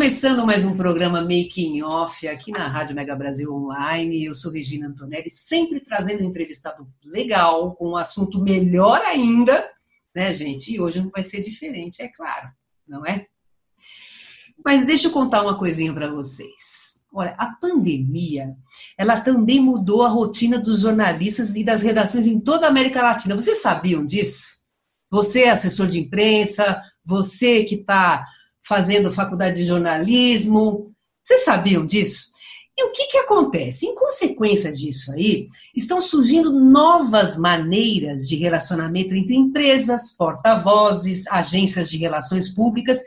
Começando mais um programa Making Off aqui na Rádio Mega Brasil Online. Eu sou Regina Antonelli, sempre trazendo um entrevistado legal, com um assunto melhor ainda, né, gente? E hoje não vai ser diferente, é claro, não é? Mas deixa eu contar uma coisinha para vocês. Olha, a pandemia, ela também mudou a rotina dos jornalistas e das redações em toda a América Latina. Vocês sabiam disso? Você, assessor de imprensa, você que está fazendo faculdade de jornalismo. Vocês sabiam disso? E o que, que acontece? Em consequência disso aí, estão surgindo novas maneiras de relacionamento entre empresas, porta-vozes, agências de relações públicas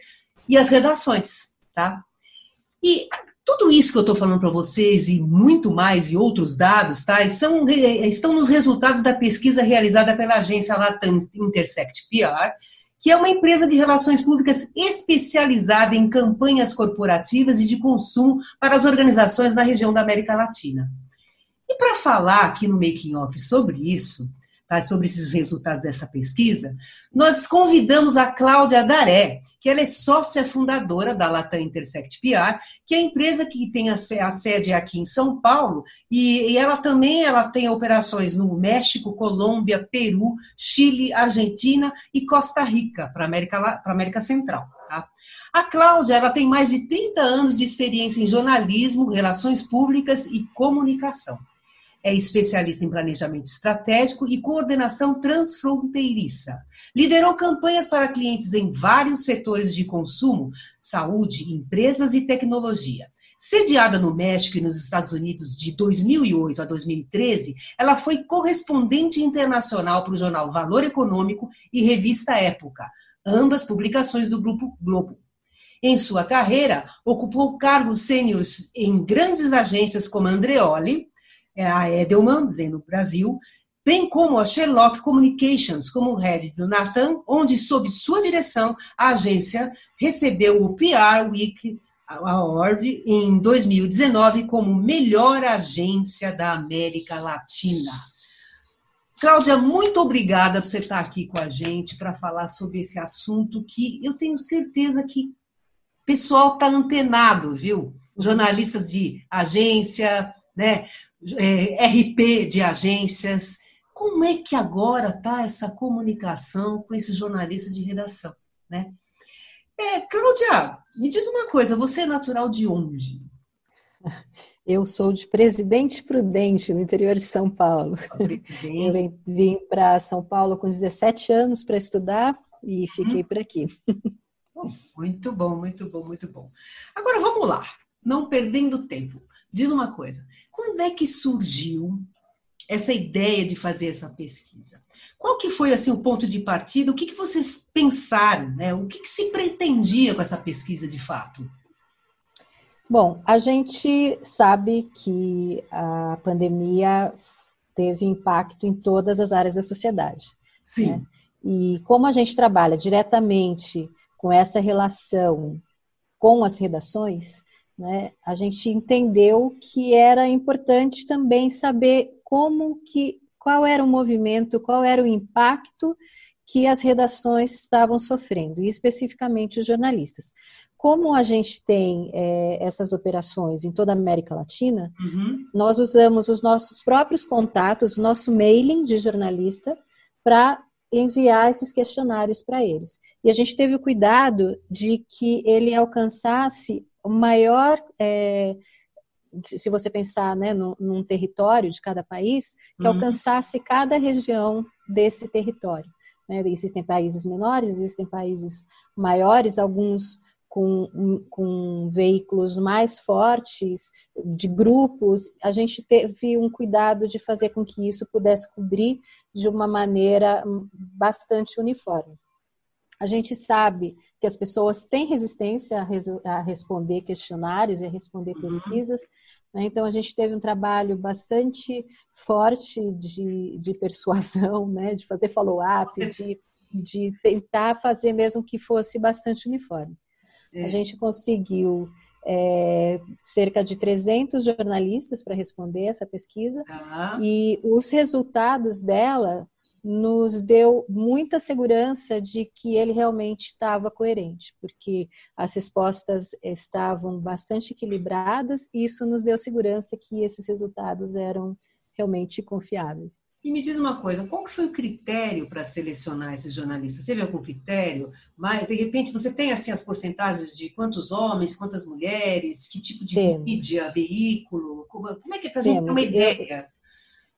e as redações, tá? E tudo isso que eu estou falando para vocês e muito mais e outros dados, tá? São, estão nos resultados da pesquisa realizada pela agência Latam Intersect PR, que é uma empresa de relações públicas especializada em campanhas corporativas e de consumo para as organizações na região da América Latina. E para falar aqui no Making Off sobre isso, tá, sobre esses resultados dessa pesquisa, nós convidamos a Cláudia Daré, que ela é sócia fundadora da Latam Intersect PR, que é a empresa que tem a, sede aqui em São Paulo, e, ela também ela tem operações no México, Colômbia, Peru, Chile, Argentina e Costa Rica, para a América, América Central. Tá? A Cláudia ela tem mais de 30 anos de experiência em jornalismo, relações públicas e comunicação é especialista em planejamento estratégico e coordenação transfronteiriça. Liderou campanhas para clientes em vários setores de consumo, saúde, empresas e tecnologia. Sediada no México e nos Estados Unidos de 2008 a 2013, ela foi correspondente internacional para o jornal Valor Econômico e revista Época, ambas publicações do Grupo Globo. Em sua carreira, ocupou cargos sêniores em grandes agências como Andreoli, a Edelman, dizendo Brasil, bem como a Sherlock Communications, como head do Nathan, onde, sob sua direção, a agência recebeu o PR Week Award em 2019 como melhor agência da América Latina. Cláudia, muito obrigada por você estar aqui com a gente para falar sobre esse assunto que eu tenho certeza que o pessoal está antenado, viu? Jornalistas de agência, né? É, RP de agências. Como é que agora está essa comunicação com esses jornalistas de redação? Né? É, Cláudia, me diz uma coisa, você é natural de onde? Eu sou de Presidente Prudente, no interior de São Paulo. Eu vim para São Paulo com 17 anos para estudar e fiquei hum. por aqui. Muito bom, muito bom, muito bom. Agora vamos lá, não perdendo tempo. Diz uma coisa, quando é que surgiu essa ideia de fazer essa pesquisa? Qual que foi assim o ponto de partida? O que, que vocês pensaram? Né? O que, que se pretendia com essa pesquisa de fato? Bom, a gente sabe que a pandemia teve impacto em todas as áreas da sociedade. Sim. Né? E como a gente trabalha diretamente com essa relação com as redações, né, a gente entendeu que era importante também saber como que, qual era o movimento, qual era o impacto que as redações estavam sofrendo, e especificamente os jornalistas. Como a gente tem é, essas operações em toda a América Latina, uhum. nós usamos os nossos próprios contatos, o nosso mailing de jornalista, para enviar esses questionários para eles. E a gente teve o cuidado de que ele alcançasse o maior, é, se você pensar né, num, num, território de cada país, que uhum. alcançasse cada região desse território. Né? Existem países menores, existem países maiores, alguns com, com veículos mais fortes, de grupos, a gente teve um cuidado de fazer com que isso pudesse cobrir de uma maneira bastante uniforme. A gente sabe que as pessoas têm resistência a, res, a responder questionários e a responder uhum. pesquisas, né? então a gente teve um trabalho bastante forte de, de persuasão, né? de fazer follow-up, de, de tentar fazer mesmo que fosse bastante uniforme. É. A gente conseguiu é, cerca de 300 jornalistas para responder essa pesquisa ah. e os resultados dela nos deu muita segurança de que ele realmente estava coerente, porque as respostas estavam bastante equilibradas e isso nos deu segurança que esses resultados eram realmente confiáveis. E me diz uma coisa, qual que foi o critério para selecionar esses jornalistas? Teve algum critério? Mas, de repente, você tem assim as porcentagens de quantos homens, quantas mulheres, que tipo de Temos. mídia, veículo? Como, é que é para a gente ter uma ideia?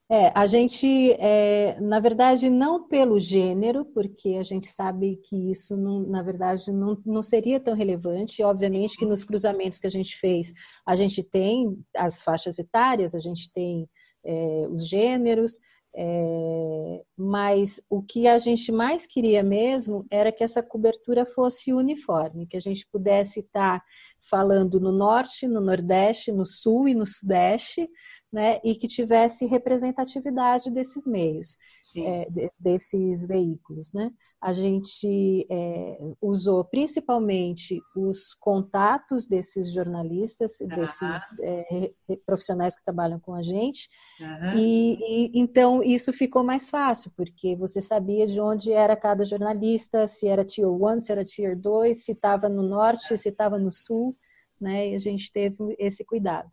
É, a gente, é, na verdade, não pelo gênero, porque a gente sabe que isso, não, na verdade, não, não seria tão relevante. Obviamente que nos cruzamentos que a gente fez, a gente tem as faixas etárias, a gente tem é, os gêneros, é, mas o que a gente mais queria mesmo era que essa cobertura fosse uniforme, que a gente pudesse estar falando no norte, no nordeste, no sul e no sudeste, né, e que tivesse representatividade desses meios, é, desses veículos. Né? A gente é, usou principalmente os contatos desses jornalistas, uhum. desses é, profissionais que trabalham com a gente, uhum. e, e, então isso ficou mais fácil, porque você sabia de onde era cada jornalista, se era Tier 1, se era Tier 2, se estava no norte, se estava no sul, né? E a gente teve esse cuidado.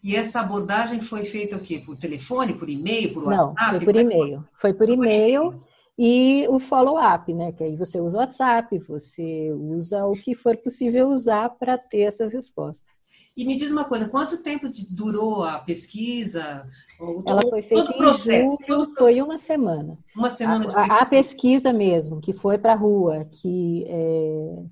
E essa abordagem foi feita o quê? Por telefone, por e-mail, por WhatsApp? Não, foi por e-mail. Foi por e-mail e o follow-up, né? Que aí você usa o WhatsApp, você usa o que for possível usar para ter essas respostas. E me diz uma coisa, quanto tempo durou a pesquisa? Ela foi feita em julho, foi uma semana. Uma semana a, de... a, a pesquisa mesmo, que foi para a rua, que é,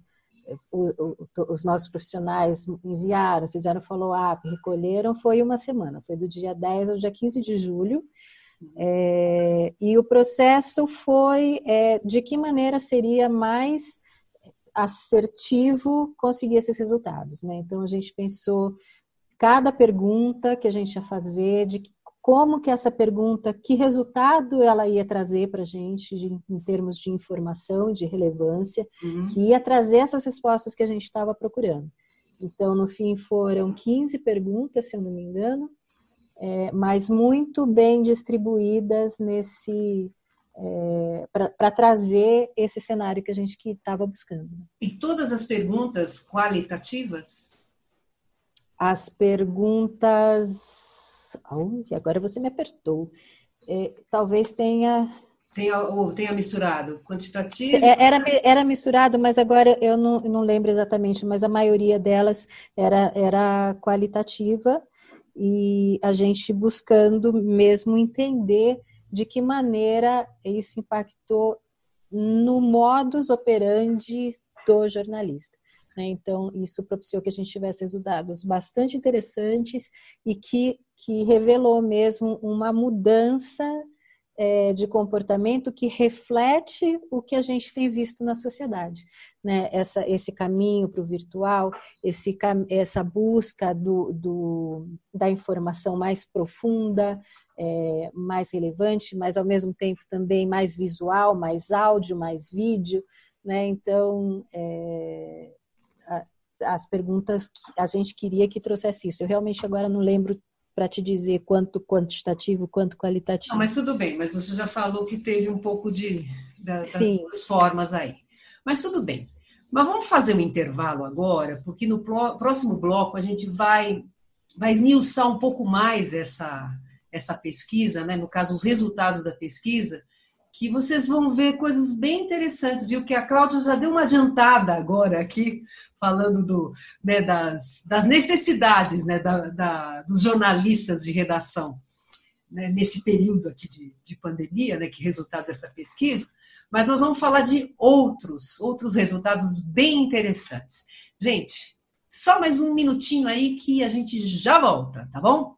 os nossos profissionais enviaram, fizeram follow-up, recolheram, foi uma semana, foi do dia 10 ao dia 15 de julho. É, e o processo foi é, de que maneira seria mais assertivo conseguir esses resultados. Né? Então, a gente pensou cada pergunta que a gente ia fazer, de como que essa pergunta, que resultado ela ia trazer para a gente de, em termos de informação, de relevância, uhum. que ia trazer essas respostas que a gente estava procurando. Então, no fim, foram 15 perguntas, se eu não me engano, é, mas muito bem distribuídas nesse é, para trazer esse cenário que a gente estava buscando. E todas as perguntas qualitativas? As perguntas Oh, agora você me apertou. É, talvez tenha. Tenha, ou tenha misturado quantitativo? É, era, era misturado, mas agora eu não, não lembro exatamente, mas a maioria delas era, era qualitativa e a gente buscando mesmo entender de que maneira isso impactou no modus operandi do jornalista. Né? Então, isso propiciou que a gente tivesse resultados bastante interessantes e que, que revelou mesmo uma mudança é, de comportamento que reflete o que a gente tem visto na sociedade. Né? Essa, esse caminho para o virtual, esse, essa busca do, do, da informação mais profunda, é, mais relevante, mas ao mesmo tempo também mais visual, mais áudio, mais vídeo. Né? Então, é, as perguntas que a gente queria que trouxesse isso. Eu realmente agora não lembro para te dizer quanto quantitativo, quanto qualitativo. Não, mas tudo bem, mas você já falou que teve um pouco de das Sim. duas formas aí. Mas tudo bem. Mas vamos fazer um intervalo agora, porque no próximo bloco a gente vai vai esmiuçar um pouco mais essa essa pesquisa, né? No caso, os resultados da pesquisa, que vocês vão ver coisas bem interessantes, viu? Que a Cláudia já deu uma adiantada agora aqui, falando do, né, das, das necessidades né, da, da, dos jornalistas de redação. né, nesse período aqui de, de pandemia, né, que resultado dessa pesquisa, mas nós vamos falar de outros, outros resultados bem interessantes. Gente, só mais um minutinho aí que a gente já volta, tá bom?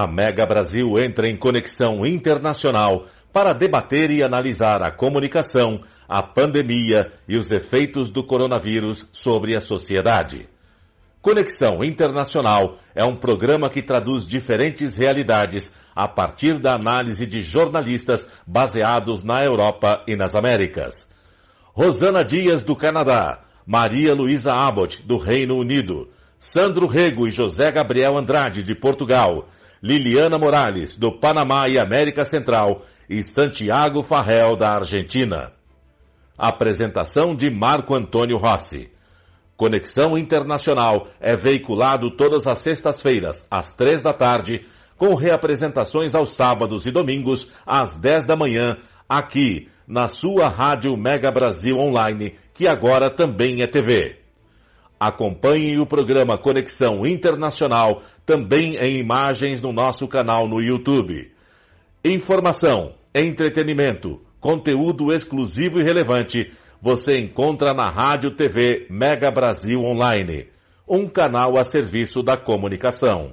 A Mega Brasil entra em conexão internacional para debater e analisar a comunicação a pandemia e os efeitos do coronavírus sobre a sociedade. Conexão Internacional é um programa que traduz diferentes realidades a partir da análise de jornalistas baseados na Europa e nas Américas. Rosana Dias, do Canadá, Maria Luísa Abbott, do Reino Unido, Sandro Rego e José Gabriel Andrade, de Portugal, Liliana Morales, do Panamá e América Central, e Santiago Farrell, da Argentina. Apresentação de Marco Antônio Rossi. Conexão Internacional é veiculado todas as sextas-feiras, às três da tarde, com reapresentações aos sábados e domingos, às dez da manhã, aqui, na sua Rádio Mega Brasil Online, que agora também é TV. Acompanhe o programa Conexão Internacional também em imagens no nosso canal no YouTube. Informação, entretenimento, Conteúdo exclusivo e relevante você encontra na Rádio TV Mega Brasil Online, um canal a serviço da comunicação.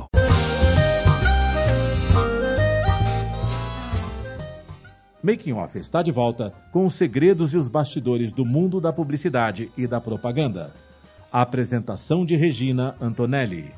Making Off está de volta com os segredos e os bastidores do mundo da publicidade e da propaganda. A apresentação de Regina Antonelli.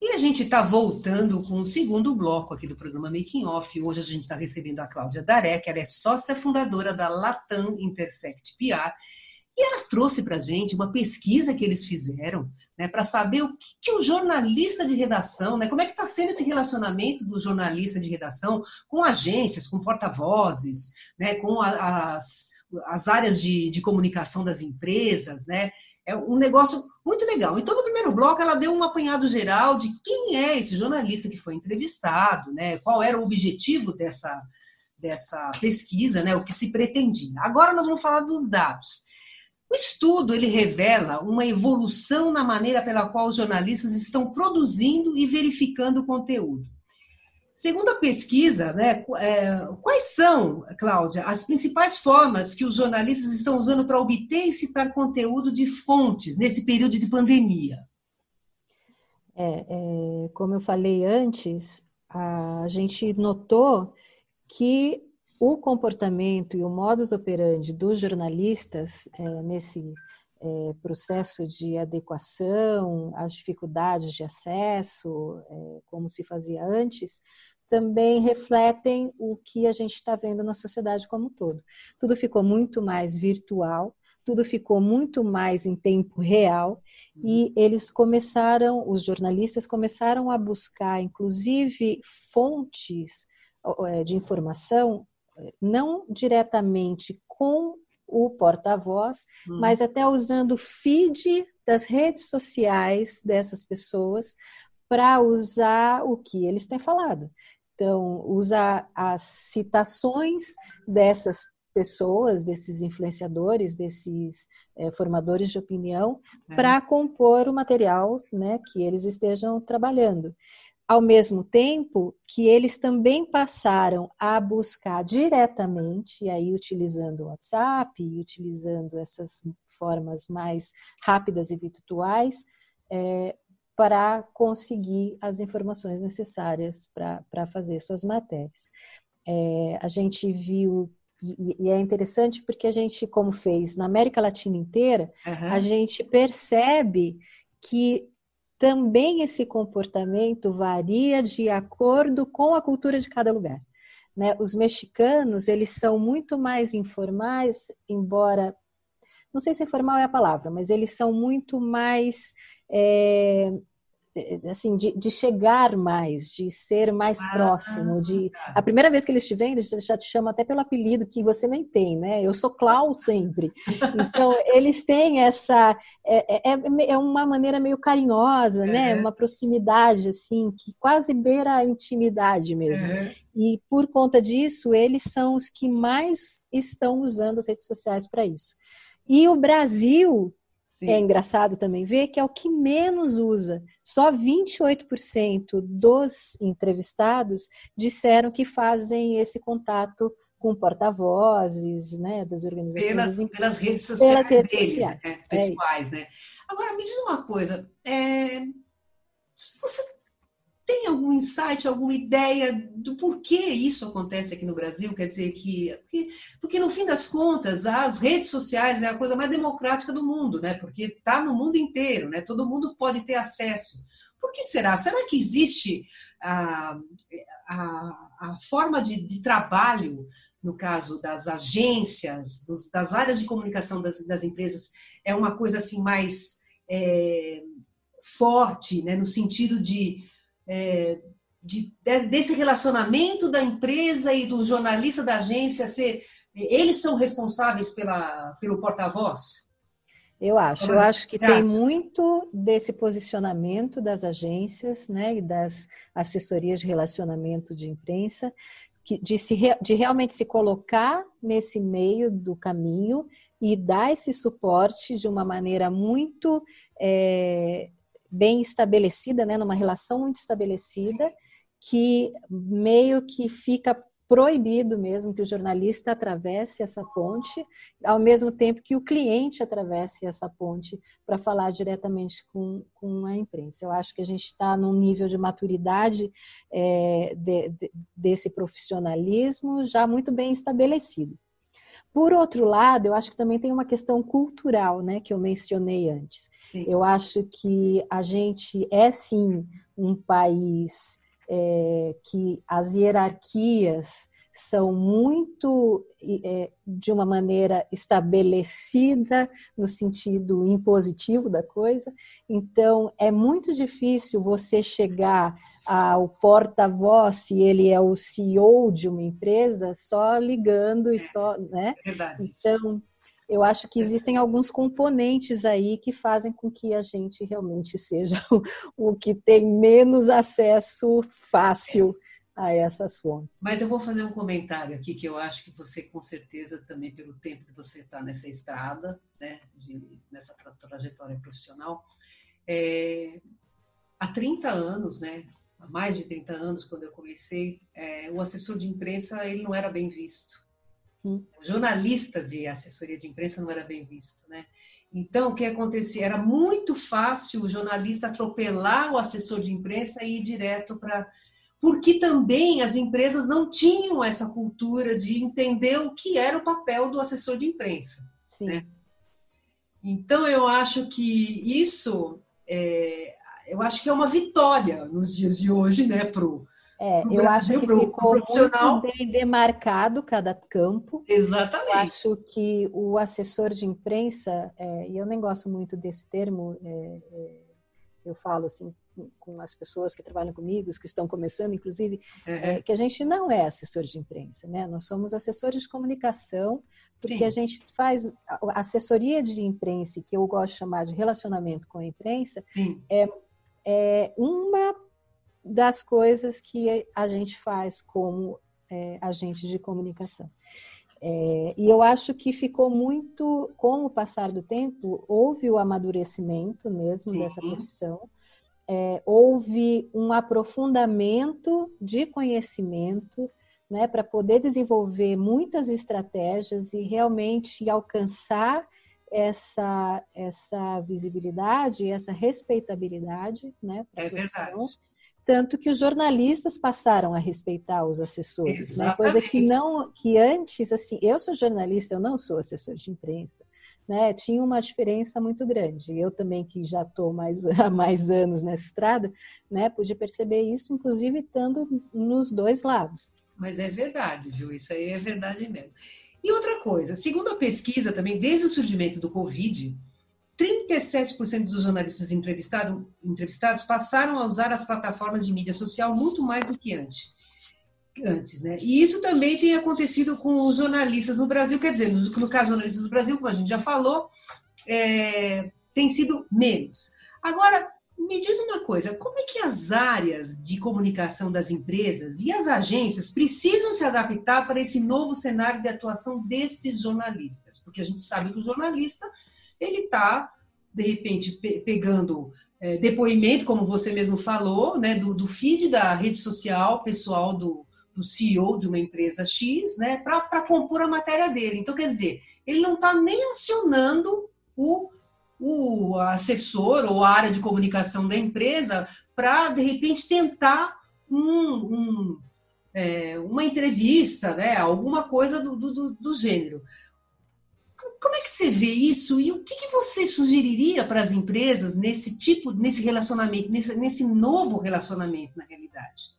E a gente está voltando com o segundo bloco aqui do programa Making Off. Hoje a gente está recebendo a Cláudia que ela é sócia fundadora da Latam Intersect PR e ela trouxe para a gente uma pesquisa que eles fizeram né, para saber o que, que, o jornalista de redação, né, como é que está sendo esse relacionamento do jornalista de redação com agências, com porta-vozes, né, com a, as, as áreas de, de comunicação das empresas, né? É um negócio muito legal. Então, no primeiro bloco, ela deu um apanhado geral de quem é esse jornalista que foi entrevistado, né? Qual era o objetivo dessa, dessa pesquisa, né? O que se pretendia. Agora nós vamos falar dos dados. O estudo ele revela uma evolução na maneira pela qual os jornalistas estão produzindo e verificando o conteúdo. Segundo a pesquisa, né, é, quais são, Cláudia, as principais formas que os jornalistas estão usando para obter e citar conteúdo de fontes nesse período de pandemia? É, é, como eu falei antes, a gente notou que o comportamento e o modus operandi dos jornalistas é, nesse é, processo de adequação às dificuldades de acesso, é, como se fazia antes, também refletem o que a gente está vendo na sociedade como um todo. Tudo ficou muito mais virtual, tudo ficou muito mais em tempo real e eles começaram, os jornalistas começaram a buscar, inclusive, fontes é, de informação não diretamente com o porta-voz, hum. mas até usando o feed das redes sociais dessas pessoas para usar o que eles têm falado. Então, usa as citações dessas pessoas, desses influenciadores, desses é, formadores de opinião, é. para compor o material né, que eles estejam trabalhando. Ao mesmo tempo que eles também passaram a buscar diretamente, e aí utilizando o WhatsApp, utilizando essas formas mais rápidas e virtuais, é, para conseguir as informações necessárias para fazer suas matérias. É, a gente viu, e, e, é interessante porque a gente, como fez na América Latina inteira, uhum. a gente percebe que também esse comportamento varia de acordo com a cultura de cada lugar. Né? Os mexicanos, eles são muito mais informais, embora não sei se informal é a palavra, mas eles são muito mais é, assim, de, de, chegar mais, de ser mais ah, próximo, de tá. a primeira vez que eles te veem, eles já te chamam até pelo apelido que você nem tem, né? Eu sou Clau sempre. Então eles têm essa é, é, é, é uma maneira meio carinhosa, né? Uma proximidade assim que quase beira a intimidade mesmo. E por conta disso, eles são os que mais estão usando as redes sociais para isso. E o Brasil Sim. é engraçado também ver que é o que menos usa. Só 28% dos entrevistados disseram que fazem esse contato com porta-vozes, né, das organizações. Pelas, pelas redes sociais, pelas redes dele, sociais. Né, pessoais, é né? Agora, me diz uma coisa, é, você tem algum insight, alguma ideia do porquê isso acontece aqui no Brasil? Quer dizer que porque, porque no fim das contas as redes sociais é a coisa mais democrática do mundo, né? Porque está no mundo inteiro, né? Todo mundo pode ter acesso. Por que será? Será que existe a, a, a forma de, de, trabalho, no caso das agências, dos, das áreas de comunicação das, das, empresas, é uma coisa assim mais é, forte, né? No sentido de é, de, desse relacionamento da empresa e do jornalista da agência ser. Eles são responsáveis pela, pelo porta-voz? Eu acho, eu acho que tem muito desse posicionamento das agências, né, e das assessorias de relacionamento de imprensa, que, de, se, de realmente se colocar nesse meio do caminho e dar esse suporte de uma maneira muito é, bem estabelecida, né, numa relação muito estabelecida, que meio que fica proibido mesmo que o jornalista atravesse essa ponte, ao mesmo tempo que o cliente atravesse essa ponte para falar diretamente com, com a imprensa. Eu acho que a gente está num nível de maturidade é, de, de, desse profissionalismo já muito bem estabelecido. Por outro lado, eu acho que também tem uma questão cultural, né, que eu mencionei antes. Sim. Eu acho que a gente é sim um país é, que as hierarquias são muito é, de uma maneira estabelecida no sentido impositivo da coisa. Então é muito difícil você chegar ao porta-voz se ele é o CEO de uma empresa só ligando e só, né? É verdade. Então eu acho que existem alguns componentes aí que fazem com que a gente realmente seja o, o que tem menos acesso fácil a essas fontes. Mas eu vou fazer um comentário aqui que eu acho que você, com certeza, também pelo tempo que você está nessa estrada, né, de, nessa trajetória profissional, é, há 30 anos, né, há mais de 30 anos, quando eu comecei, é, o assessor de imprensa ele não era bem visto. Hum. O jornalista de assessoria de imprensa não era bem visto, né? Então, o que acontecia? Era muito fácil o jornalista atropelar o assessor de imprensa e ir direto para. Porque também as empresas não tinham essa cultura de entender o que era o papel do assessor de imprensa. Sim. Né? Então, eu acho que isso, é, eu acho que é uma vitória nos dias de hoje, né, pro é, eu Brasil, acho que ficou muito bem demarcado cada campo. Exatamente. Eu acho que o assessor de imprensa, é, e eu nem gosto muito desse termo, é, é eu falo assim com as pessoas que trabalham comigo, os que estão começando, inclusive, uhum. que a gente não é assessor de imprensa, né? Nós somos assessores de comunicação, porque Sim. a gente faz a assessoria de imprensa, que eu gosto de chamar de relacionamento com a imprensa, Sim. é, é uma das coisas que a gente faz como é, agente de comunicação. É, e eu acho que ficou muito, com o passar do tempo, houve o amadurecimento mesmo Sim. dessa profissão, é, houve um aprofundamento de conhecimento né, para poder desenvolver muitas estratégias e realmente alcançar essa, essa visibilidade, essa respeitabilidade né, para a é profissão. Verdade. Tanto que os jornalistas passaram a respeitar os assessores, né? coisa que não, que antes, assim, eu sou jornalista, eu não sou assessor de imprensa, né? Tinha uma diferença muito grande. Eu também, que já estou mais, há mais anos nessa estrada, né? Pude perceber isso, inclusive estando nos dois lados. Mas é verdade, viu? Isso aí é verdade mesmo. E outra coisa, segundo a pesquisa também, desde o surgimento do Covid, 37% dos jornalistas entrevistado, entrevistados passaram a usar as plataformas de mídia social muito mais do que antes. Antes, né? E isso também tem acontecido com os jornalistas no Brasil, quer dizer, no, no caso jornalistas no Brasil, como a gente já falou, é, tem sido menos. Agora, me diz uma coisa, como é que as áreas de comunicação das empresas e as agências precisam se adaptar para esse novo cenário de atuação desses jornalistas? Porque a gente sabe que o jornalista ele está, de repente, pe pegando é, depoimento, como você mesmo falou, né, do, do, feed da rede social pessoal do, do CEO de uma empresa X, né, para compor a matéria dele. Então, quer dizer, ele não está nem acionando o, o assessor ou a área de comunicação da empresa para, de repente, tentar um, um, é, uma entrevista, né, alguma coisa do, do, do gênero. Como é que você vê isso e o que, que você sugeriria para as empresas nesse tipo, nesse relacionamento, nesse, nesse novo relacionamento na realidade?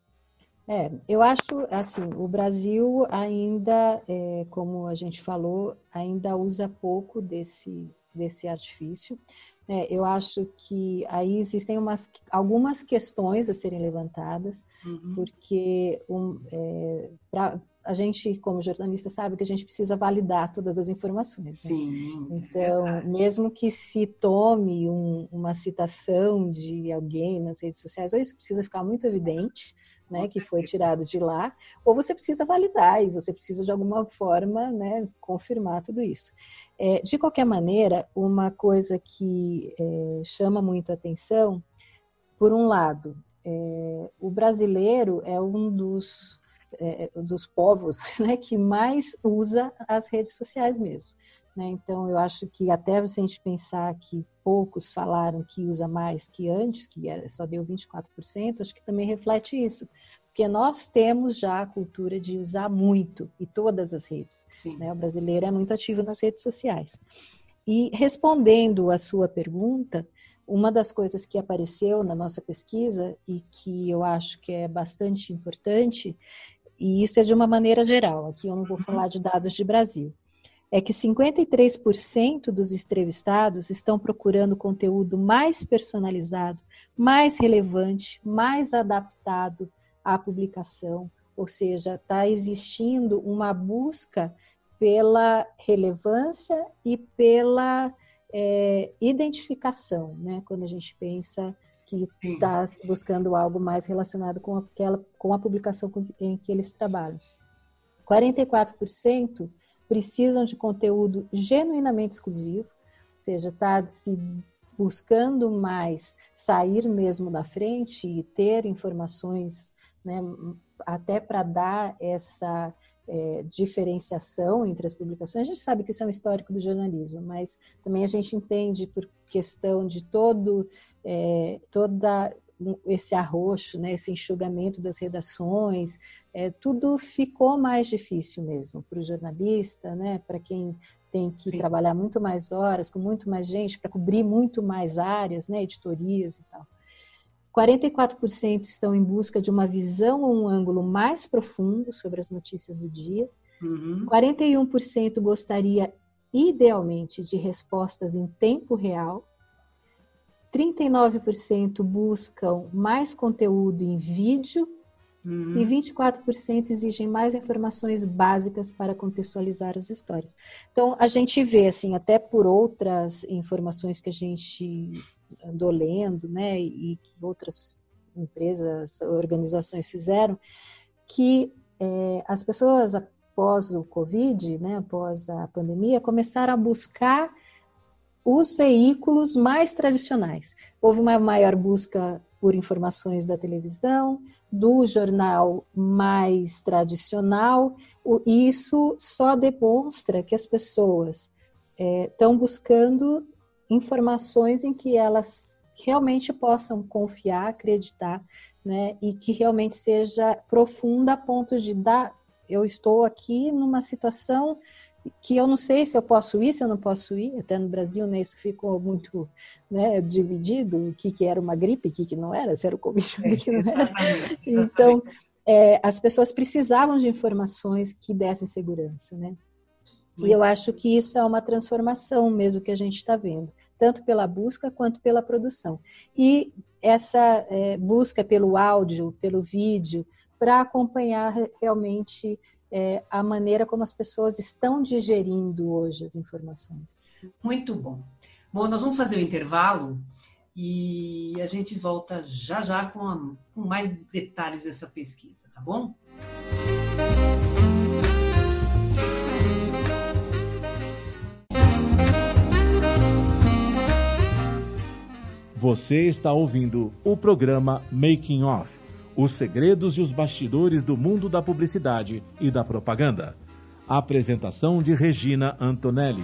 É, eu acho assim, o Brasil ainda, é, como a gente falou, ainda usa pouco desse, desse artifício. É, eu acho que aí existem umas, algumas questões a serem levantadas, uhum. porque um, é, pra, a gente, como jornalista, sabe que a gente precisa validar todas as informações. Né? Sim. Então, mesmo que se tome um, uma citação de alguém nas redes sociais, ou isso precisa ficar muito evidente, né, que foi tirado de lá, ou você precisa validar e você precisa de alguma forma, né, confirmar tudo isso. É, de qualquer maneira, uma coisa que é, chama muito a atenção, por um lado, é, o brasileiro é um dos é, dos povos né, que mais usa as redes sociais mesmo. Né? Então, eu acho que até se a gente pensar que poucos falaram que usa mais que antes, que só deu 24%, acho que também reflete isso. Porque nós temos já a cultura de usar muito, e todas as redes. Né? O brasileiro é muito ativo nas redes sociais. E respondendo à sua pergunta, uma das coisas que apareceu na nossa pesquisa e que eu acho que é bastante importante e isso é de uma maneira geral, aqui eu não vou falar de dados de Brasil, é que 53% dos entrevistados estão procurando conteúdo mais personalizado, mais relevante, mais adaptado à publicação, ou seja, está existindo uma busca pela relevância e pela é, identificação, né? Quando a gente pensa que está buscando algo mais relacionado com, aquela, com a publicação em que eles trabalham. 44% precisam de conteúdo genuinamente exclusivo, ou seja, está se buscando mais sair mesmo da frente e ter informações, né, até para dar essa é, diferenciação entre as publicações. A gente sabe que isso é um histórico do jornalismo, mas também a gente entende por questão de todo é, toda esse arroxo, né, esse enxugamento das redações, é, tudo ficou mais difícil mesmo para o jornalista, né, para quem tem que Sim. trabalhar muito mais horas, com muito mais gente, para cobrir muito mais áreas, né, editorias e tal. 44% estão em busca de uma visão ou um ângulo mais profundo sobre as notícias do dia. Uhum. 41% gostaria, idealmente, de respostas em tempo real. 39% buscam mais conteúdo em vídeo uhum. e 24% exigem mais informações básicas para contextualizar as histórias. Então, a gente vê, assim, até por outras informações que a gente andou lendo, né, e que outras empresas, organizações fizeram, que é, as pessoas após o Covid, né, após a pandemia, começaram a buscar os veículos mais tradicionais. Houve uma maior busca por informações da televisão, do jornal mais tradicional. Isso só demonstra que as pessoas estão é, buscando informações em que elas realmente possam confiar, acreditar, né, e que realmente seja profunda a ponto de dar. Eu estou aqui numa situação que eu não sei se eu posso ir, se eu não posso ir. Até no Brasil, né, isso ficou muito né, dividido, o que, que era uma gripe, o que, que não era, se era o Covid, o que não era. Então, é, as pessoas precisavam de informações que dessem segurança, né? E eu acho que isso é uma transformação mesmo que a gente está vendo, tanto pela busca quanto pela produção. E essa é, busca pelo áudio, pelo vídeo, para acompanhar realmente é, a maneira como as pessoas estão digerindo hoje as informações. Muito bom. Bom, nós vamos fazer o intervalo e a gente volta já já com, a, com mais detalhes dessa pesquisa, tá bom? Você está ouvindo o programa Making Off os segredos e os bastidores do mundo da publicidade e da propaganda. A apresentação de Regina Antonelli.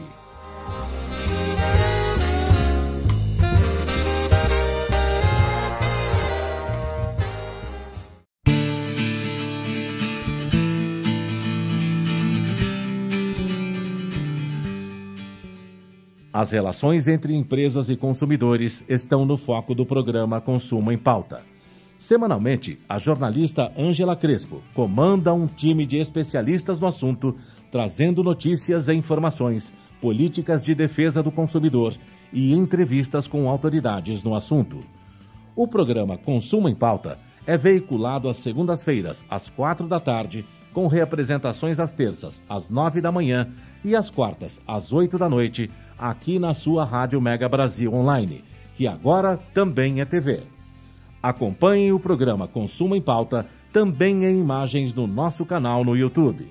As relações entre empresas e consumidores estão no foco do programa Consumo em Pauta. Semanalmente, a jornalista Ângela Crespo comanda um time de especialistas no assunto, trazendo notícias e informações, políticas de defesa do consumidor e entrevistas com autoridades no assunto. O programa Consumo em Pauta é veiculado às segundas-feiras, às quatro da tarde, com reapresentações às terças, às nove da manhã e às quartas, às oito da noite, aqui na sua Rádio Mega Brasil Online, que agora também é TV. Acompanhe o programa Consumo em Pauta também em imagens no nosso canal no YouTube.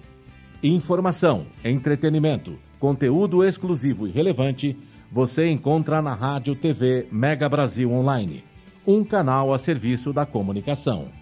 Informação, entretenimento, conteúdo exclusivo e relevante você encontra na Rádio TV Mega Brasil Online, um canal a serviço da comunicação.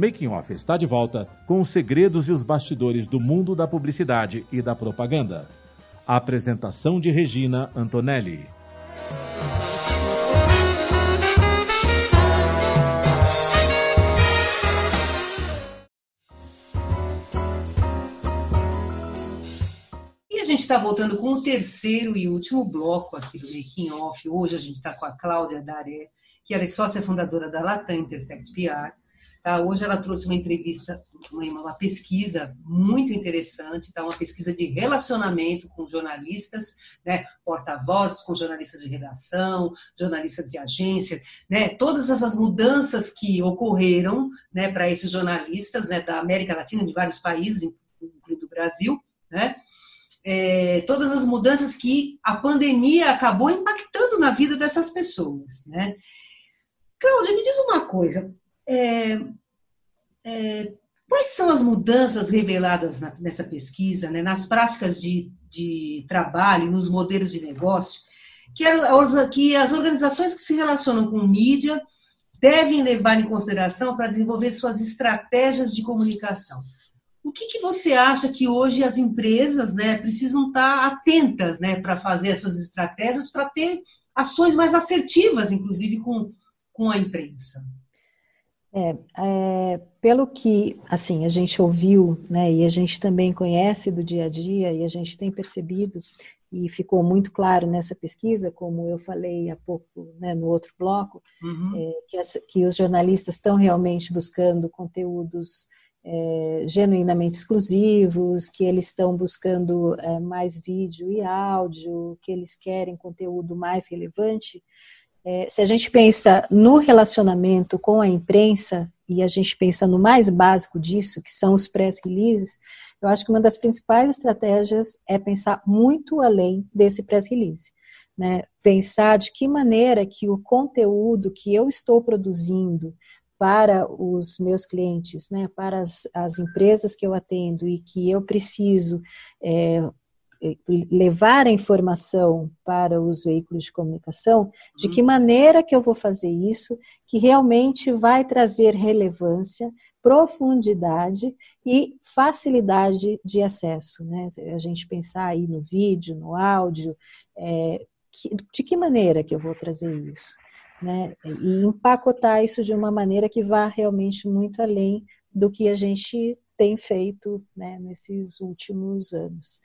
Making Off está de volta com os segredos e os bastidores do mundo da publicidade e da propaganda. A apresentação de Regina Antonelli. E a gente está voltando com o terceiro e último bloco aqui do Making Off. Hoje a gente está com a Cláudia Daré, que ela é sócia fundadora da Latam Intersect PR Tá? Hoje ela trouxe uma entrevista, uma, uma pesquisa muito interessante, tá? uma pesquisa de relacionamento com jornalistas, né? porta-vozes com jornalistas de redação, jornalistas de agência, né? todas essas mudanças que ocorreram né, para esses jornalistas né, da América Latina, de vários países, incluindo o Brasil, né? É, todas as mudanças que a pandemia acabou impactando na vida dessas pessoas. Né? Cláudia, me diz uma coisa. É, é, quais são as mudanças reveladas na, nessa pesquisa, né, nas práticas de, de trabalho, nos modelos de negócio, que, as, que as organizações que se relacionam com mídia devem levar em consideração para desenvolver suas estratégias de comunicação? O que, que, você acha que hoje as empresas né, precisam estar atentas né, para fazer as suas estratégias para ter ações mais assertivas, inclusive com, com a imprensa. É, é, pelo que assim a gente ouviu, né, e a gente também conhece do dia a dia e a gente tem percebido e ficou muito claro nessa pesquisa, como eu falei há pouco né, no outro bloco, uhum. é, que, as, que, os jornalistas estão realmente buscando conteúdos é, genuinamente exclusivos, que eles estão buscando é, mais vídeo e áudio, que eles querem conteúdo mais relevante. É, se a gente pensa no relacionamento com a imprensa e a gente pensa no mais básico disso, que são os press releases, eu acho que uma das principais estratégias é pensar muito além desse press release. Né? Pensar de que maneira que o conteúdo que eu estou produzindo para os meus clientes, né, para as, as empresas que eu atendo e que eu preciso é, levar a informação para os veículos de comunicação, de que maneira que eu vou fazer isso, que realmente vai trazer relevância, profundidade e facilidade de acesso. Né? A gente pensar aí no vídeo, no áudio, é, que, de que maneira que eu vou trazer isso? Né? E empacotar isso de uma maneira que vá realmente muito além do que a gente tem feito né, nesses últimos anos,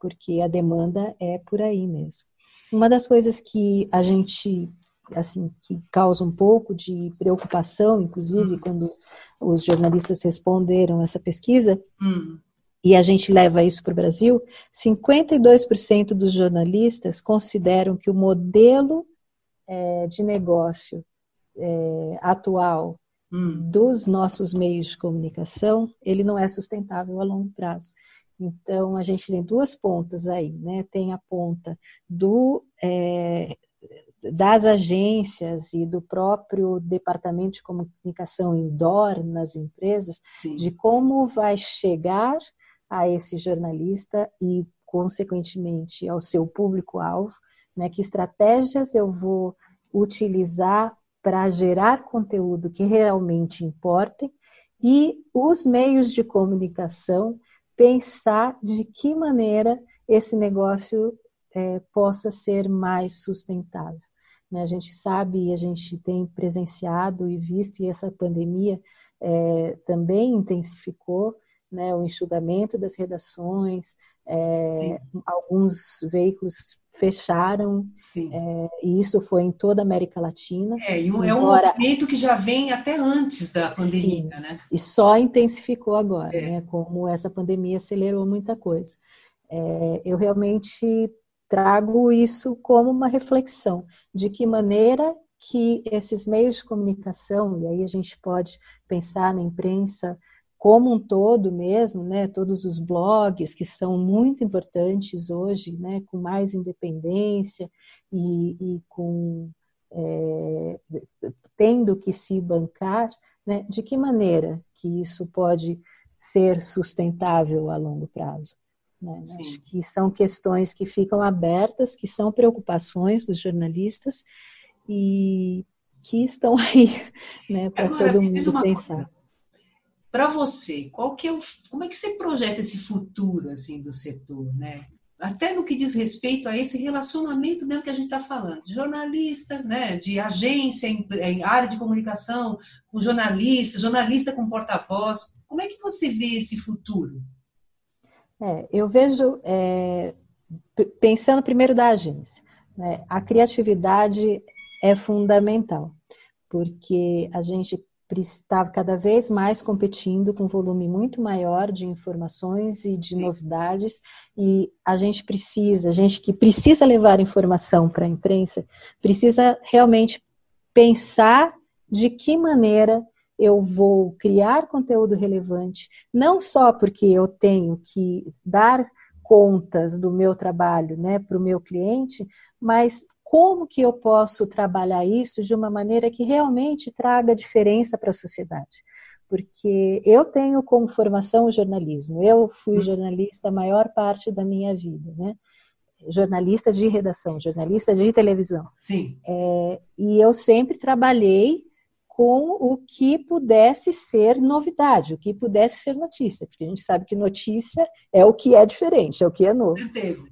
porque a demanda é por aí mesmo. Uma das coisas que a gente assim que causa um pouco de preocupação, inclusive, hum. quando os jornalistas responderam essa pesquisa, hum. e a gente leva isso para o Brasil, 52% dos jornalistas consideram que o modelo é, de negócio é, atual hum. dos nossos meios de comunicação, ele não é sustentável a longo prazo. Então, a gente tem duas pontas aí, né? Tem a ponta do é, das agências e do próprio departamento de comunicação indoor nas empresas, Sim. de como vai chegar a esse jornalista e, consequentemente, ao seu público-alvo, né, que estratégias eu vou utilizar para gerar conteúdo que realmente importem e os meios de comunicação pensar de que maneira esse negócio é, possa ser mais sustentável. Né? A gente sabe e a gente tem presenciado e visto, e essa pandemia é, também intensificou né, o enxugamento das redações, é, alguns veículos fecharam, é, e isso foi em toda a América Latina. É, e um, é um movimento que já vem até antes da pandemia, Sim, né? E só intensificou agora, é. né? Como essa pandemia acelerou muita coisa. É, eu realmente trago isso como uma reflexão de que maneira que esses meios de comunicação, e aí a gente pode pensar na imprensa como um todo mesmo, né, todos os blogs que são muito importantes hoje, né, com mais independência e, e com é, tendo que se bancar, né, de que maneira que isso pode ser sustentável a longo prazo? Né? Acho que são questões que ficam abertas, que são preocupações dos jornalistas e que estão aí né, para todo mundo pensar. Para você, qual que é o, como é que você projeta esse futuro assim do setor, né? Até no que diz respeito a esse relacionamento mesmo que a gente está falando, de jornalista, né, de agência em, em área de comunicação, com jornalista, jornalista com porta-voz. Como é que você vê esse futuro? É, eu vejo, é, pensando primeiro da agência, né, a criatividade é fundamental, porque a gente está cada vez mais competindo com um volume muito maior de informações e de novidades. E a gente precisa, a gente que precisa levar informação para a imprensa, precisa realmente pensar de que maneira eu vou criar conteúdo relevante, não só porque eu tenho que dar contas do meu trabalho né, para o meu cliente, mas como que eu posso trabalhar isso de uma maneira que realmente traga diferença para a sociedade. Porque eu tenho como formação o jornalismo, eu fui hum. jornalista a maior parte da minha vida, né? jornalista de redação, jornalista de televisão. Sim. É, e eu sempre trabalhei com o que pudesse ser novidade, o que pudesse ser notícia, porque a gente sabe que notícia é o que é diferente, é o que é novo.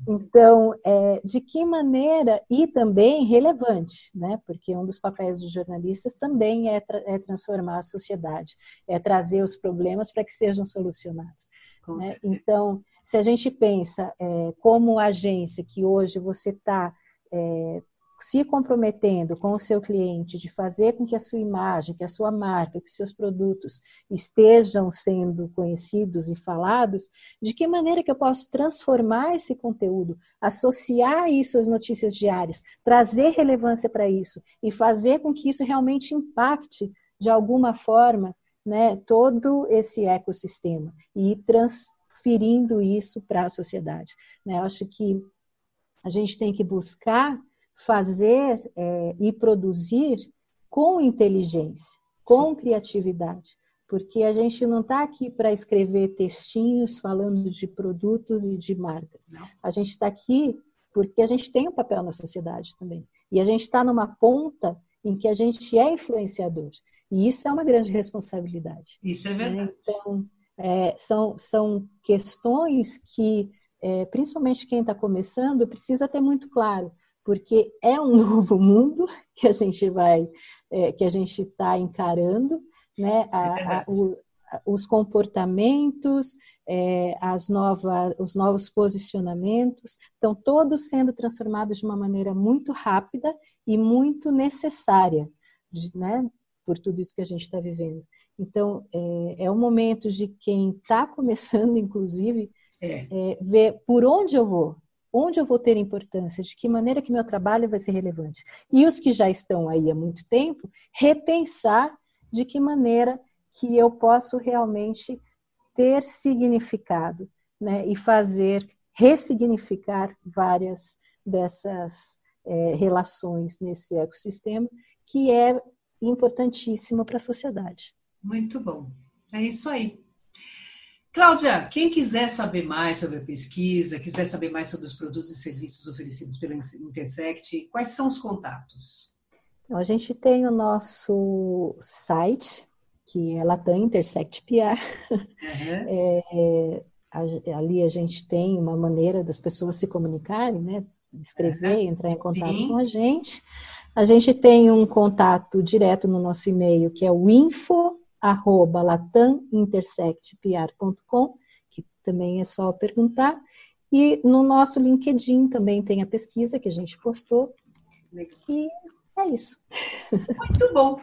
Então, é, de que maneira, e também relevante, né? porque um dos papéis dos jornalistas também é, tra é transformar a sociedade, é trazer os problemas para que sejam solucionados. Né? Então, se a gente pensa é, como agência que hoje você está é, se comprometendo com o seu cliente de fazer com que a sua imagem, que a sua marca, que os seus produtos estejam sendo conhecidos e falados, de que maneira que eu posso transformar esse conteúdo, associar isso às notícias diárias, trazer relevância para isso e fazer com que isso realmente impacte de alguma forma né, todo esse ecossistema e transferindo isso para a sociedade. Né? Eu acho que a gente tem que buscar fazer é, e produzir com inteligência, com criatividade, porque a gente não está aqui para escrever textinhos falando de produtos e de marcas. Não. A gente está aqui porque a gente tem um papel na sociedade também. E a gente está numa ponta em que a gente é influenciador. E isso é uma grande responsabilidade. Isso é né? verdade. Então, é, são, são questões que, é, principalmente quem está começando, precisa ter muito claro porque é um novo mundo que a gente vai, é, que a gente está encarando, né? A, a, o, os comportamentos, é, as novas, os novos posicionamentos, estão todos sendo transformados de uma maneira muito rápida e muito necessária, né? Por tudo isso que a gente está vivendo. Então, é, é o momento de quem está começando, inclusive, é. É, ver por onde eu vou, onde eu vou ter importância, de que maneira que meu trabalho vai ser relevante. E os que já estão aí há muito tempo, repensar de que maneira que eu posso realmente ter significado, né, e fazer ressignificar várias dessas é, relações nesse ecossistema que é importantíssimo para a sociedade. Muito bom. É isso aí. Cláudia, quem quiser saber mais sobre a pesquisa, quiser saber mais sobre os produtos e serviços oferecidos pela Intersect, quais são os contatos? Então, a gente tem o nosso site, que é Latam Intersect PR. Uhum. É, é, ali a gente tem uma maneira das pessoas se comunicarem, né? Escrever, uhum. entrar em contato Sim. com a gente. A gente tem um contato direto no nosso e-mail, que é o info arroba latamintersectpr.com, que também é só perguntar. E no nosso LinkedIn também tem a pesquisa que a gente postou. E é isso. Muito bom.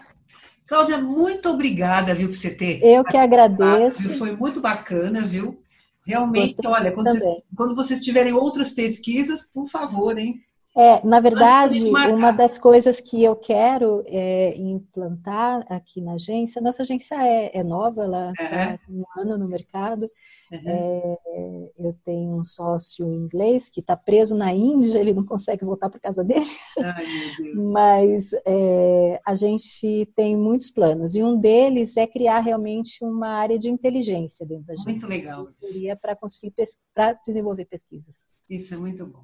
Cláudia, muito obrigada, viu, por você ter. Eu que agradeço. Foi muito bacana, viu? Realmente, Gostei olha, quando vocês, quando vocês tiverem outras pesquisas, por favor, hein? É, na verdade, uma das coisas que eu quero é, implantar aqui na agência, nossa agência é, é nova, ela está uhum. um ano no mercado. Uhum. Eu tenho um sócio inglês que está preso na Índia, ele não consegue voltar para casa dele. Ai, Mas é, a gente tem muitos planos e um deles é criar realmente uma área de inteligência dentro da agência. Muito legal. Seria para conseguir para desenvolver pesquisas. Isso é muito bom.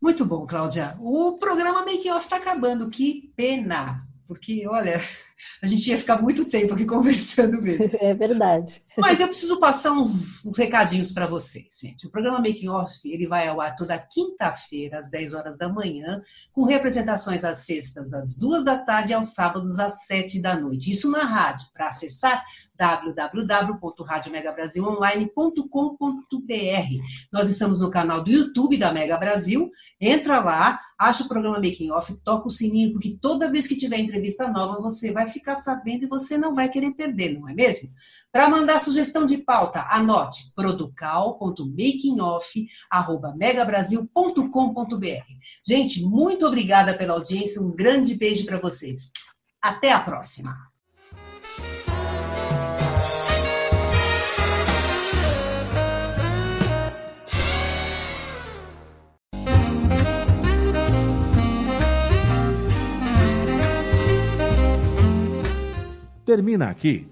Muito bom, Cláudia. O programa Making Off está acabando. Que pena porque, olha, a gente ia ficar muito tempo aqui conversando mesmo. É verdade. Mas eu preciso passar uns, uns recadinhos para vocês, gente. O programa Making Off, ele vai ao ar toda quinta-feira, às 10 horas da manhã, com representações às sextas, às 2 da tarde e aos sábados, às 7 da noite. Isso na rádio. Para acessar, www.radiomegabrasilonline.com.br. Nós estamos no canal do YouTube da Mega Brasil. Entra lá, acha o programa Making Off, toca o sininho, porque toda vez que tiver entrevista nova, você vai ficar sabendo e você não vai querer perder, não é mesmo? Para mandar sugestão de pauta, anote producal.makingoff@megabrasil.com.br. Gente, muito obrigada pela audiência, um grande beijo para vocês. Até a próxima. Termina aqui